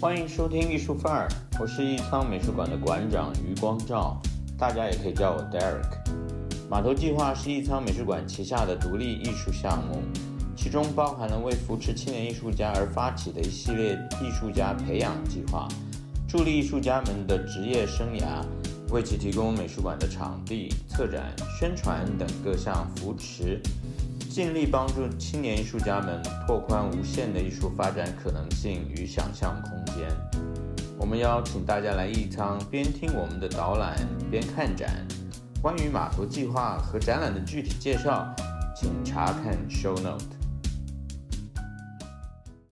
欢迎收听艺术范儿，我是艺仓美术馆的馆长余光照，大家也可以叫我 Derek。码头计划是艺仓美术馆旗下的独立艺术项目，其中包含了为扶持青年艺术家而发起的一系列艺术家培养计划，助力艺术家们的职业生涯，为其提供美术馆的场地、策展、宣传等各项扶持。尽力帮助青年艺术家们拓宽无限的艺术发展可能性与想象空间。我们邀请大家来艺仓，边听我们的导览边看展。关于码头计划和展览的具体介绍，请查看 show note。